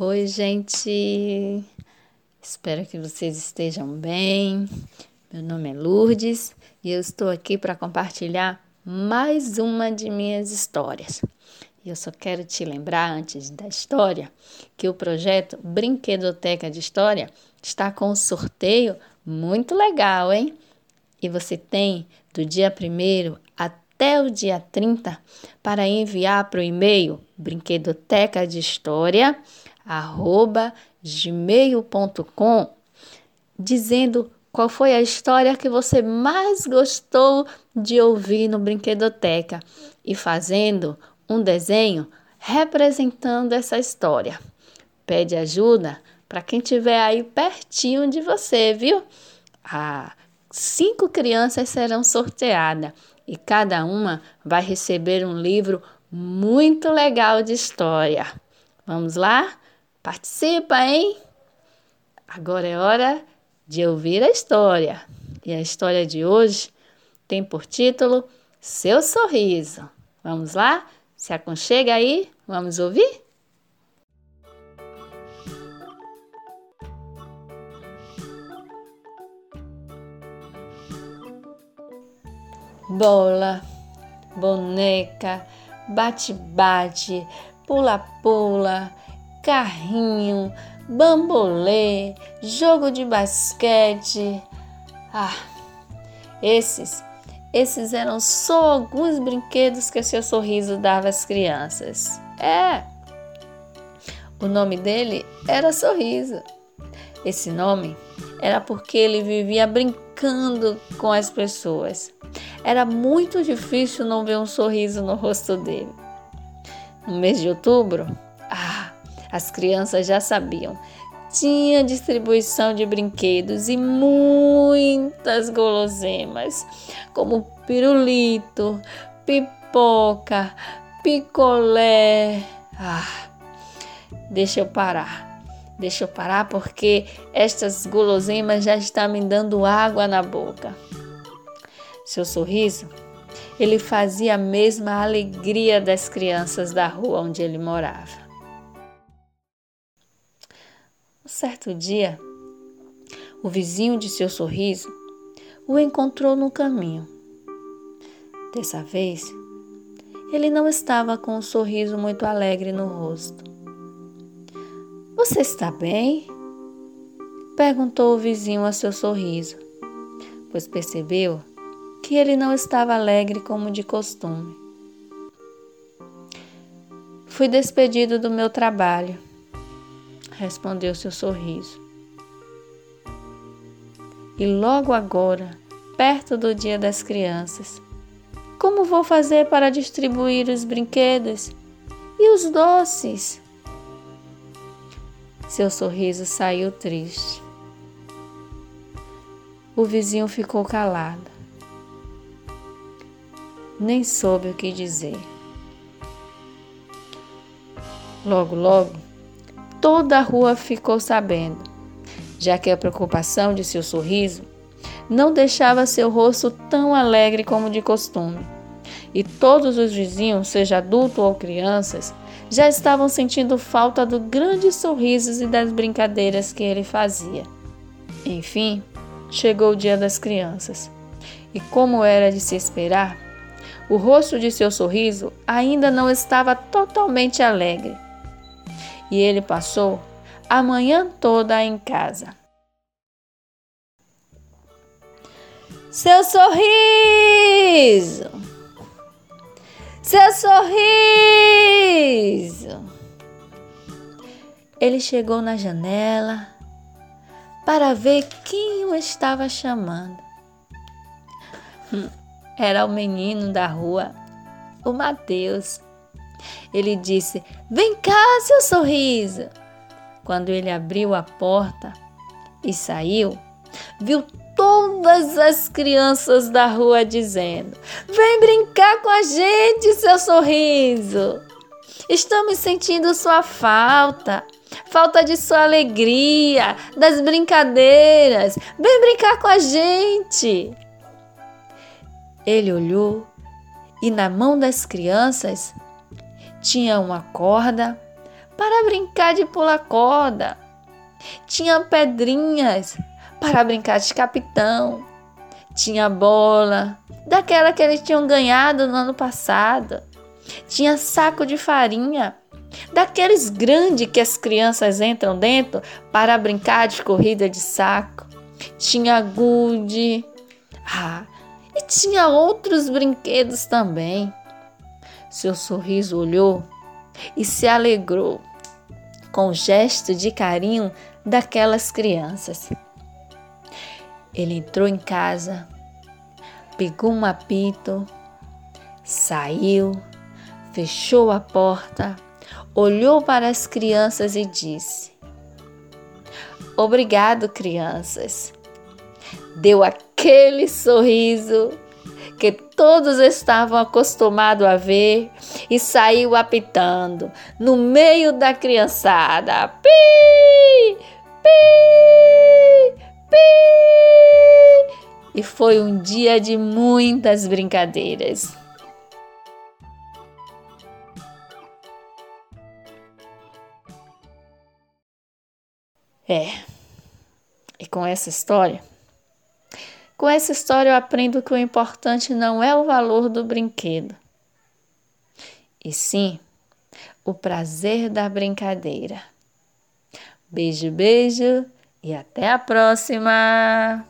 Oi, gente. Espero que vocês estejam bem. Meu nome é Lourdes e eu estou aqui para compartilhar mais uma de minhas histórias. E eu só quero te lembrar, antes da história, que o projeto Brinquedoteca de História está com um sorteio muito legal, hein? E você tem do dia 1 até o dia 30 para enviar para o e-mail brinquedoteca de história arroba gmail.com dizendo qual foi a história que você mais gostou de ouvir no Brinquedoteca e fazendo um desenho representando essa história. Pede ajuda para quem estiver aí pertinho de você, viu? Ah, cinco crianças serão sorteadas e cada uma vai receber um livro muito legal de história. Vamos lá? Participa, hein? Agora é hora de ouvir a história. E a história de hoje tem por título Seu Sorriso. Vamos lá? Se aconchega aí, vamos ouvir? Bola, boneca, bate-bate, pula-pula, carrinho, bambolê, jogo de basquete. Ah, esses, esses eram só alguns brinquedos que seu sorriso dava às crianças. É, o nome dele era Sorriso. Esse nome era porque ele vivia brincando com as pessoas. Era muito difícil não ver um sorriso no rosto dele. No mês de outubro, as crianças já sabiam. Tinha distribuição de brinquedos e muitas guloseimas, como pirulito, pipoca, picolé. Ah, deixa eu parar. Deixa eu parar porque estas guloseimas já estão me dando água na boca. Seu sorriso, ele fazia a mesma alegria das crianças da rua onde ele morava. Um certo dia, o vizinho de seu sorriso o encontrou no caminho. Dessa vez, ele não estava com um sorriso muito alegre no rosto. Você está bem? perguntou o vizinho a seu sorriso, pois percebeu que ele não estava alegre como de costume. Fui despedido do meu trabalho respondeu seu sorriso. E logo agora, perto do Dia das Crianças, como vou fazer para distribuir os brinquedos e os doces? Seu sorriso saiu triste. O vizinho ficou calado. Nem soube o que dizer. Logo, logo, toda a rua ficou sabendo, já que a preocupação de seu sorriso não deixava seu rosto tão alegre como de costume. E todos os vizinhos, seja adultos ou crianças, já estavam sentindo falta dos grandes sorrisos e das brincadeiras que ele fazia. Enfim, chegou o dia das crianças. E como era de se esperar, o rosto de seu sorriso ainda não estava totalmente alegre e ele passou a manhã toda em casa. Seu sorriso! Seu sorriso! Ele chegou na janela para ver quem o estava chamando. Era o menino da rua, o Mateus. Ele disse: Vem cá, seu sorriso. Quando ele abriu a porta e saiu, viu todas as crianças da rua dizendo: Vem brincar com a gente, seu sorriso. Estamos sentindo sua falta, falta de sua alegria, das brincadeiras. Vem brincar com a gente. Ele olhou e na mão das crianças tinha uma corda, para brincar de pular corda. Tinha pedrinhas para brincar de capitão. Tinha bola, daquela que eles tinham ganhado no ano passado. Tinha saco de farinha, daqueles grandes que as crianças entram dentro para brincar de corrida de saco. Tinha gude. Ah, e tinha outros brinquedos também. Seu sorriso olhou e se alegrou com o gesto de carinho daquelas crianças. Ele entrou em casa, pegou um apito, saiu, fechou a porta, olhou para as crianças e disse: Obrigado, crianças. Deu aquele sorriso que todos estavam acostumados a ver e saiu apitando no meio da criançada. Pi! Pi! Pi! E foi um dia de muitas brincadeiras. É. E com essa história, com essa história eu aprendo que o importante não é o valor do brinquedo, e sim o prazer da brincadeira. Beijo, beijo e até a próxima!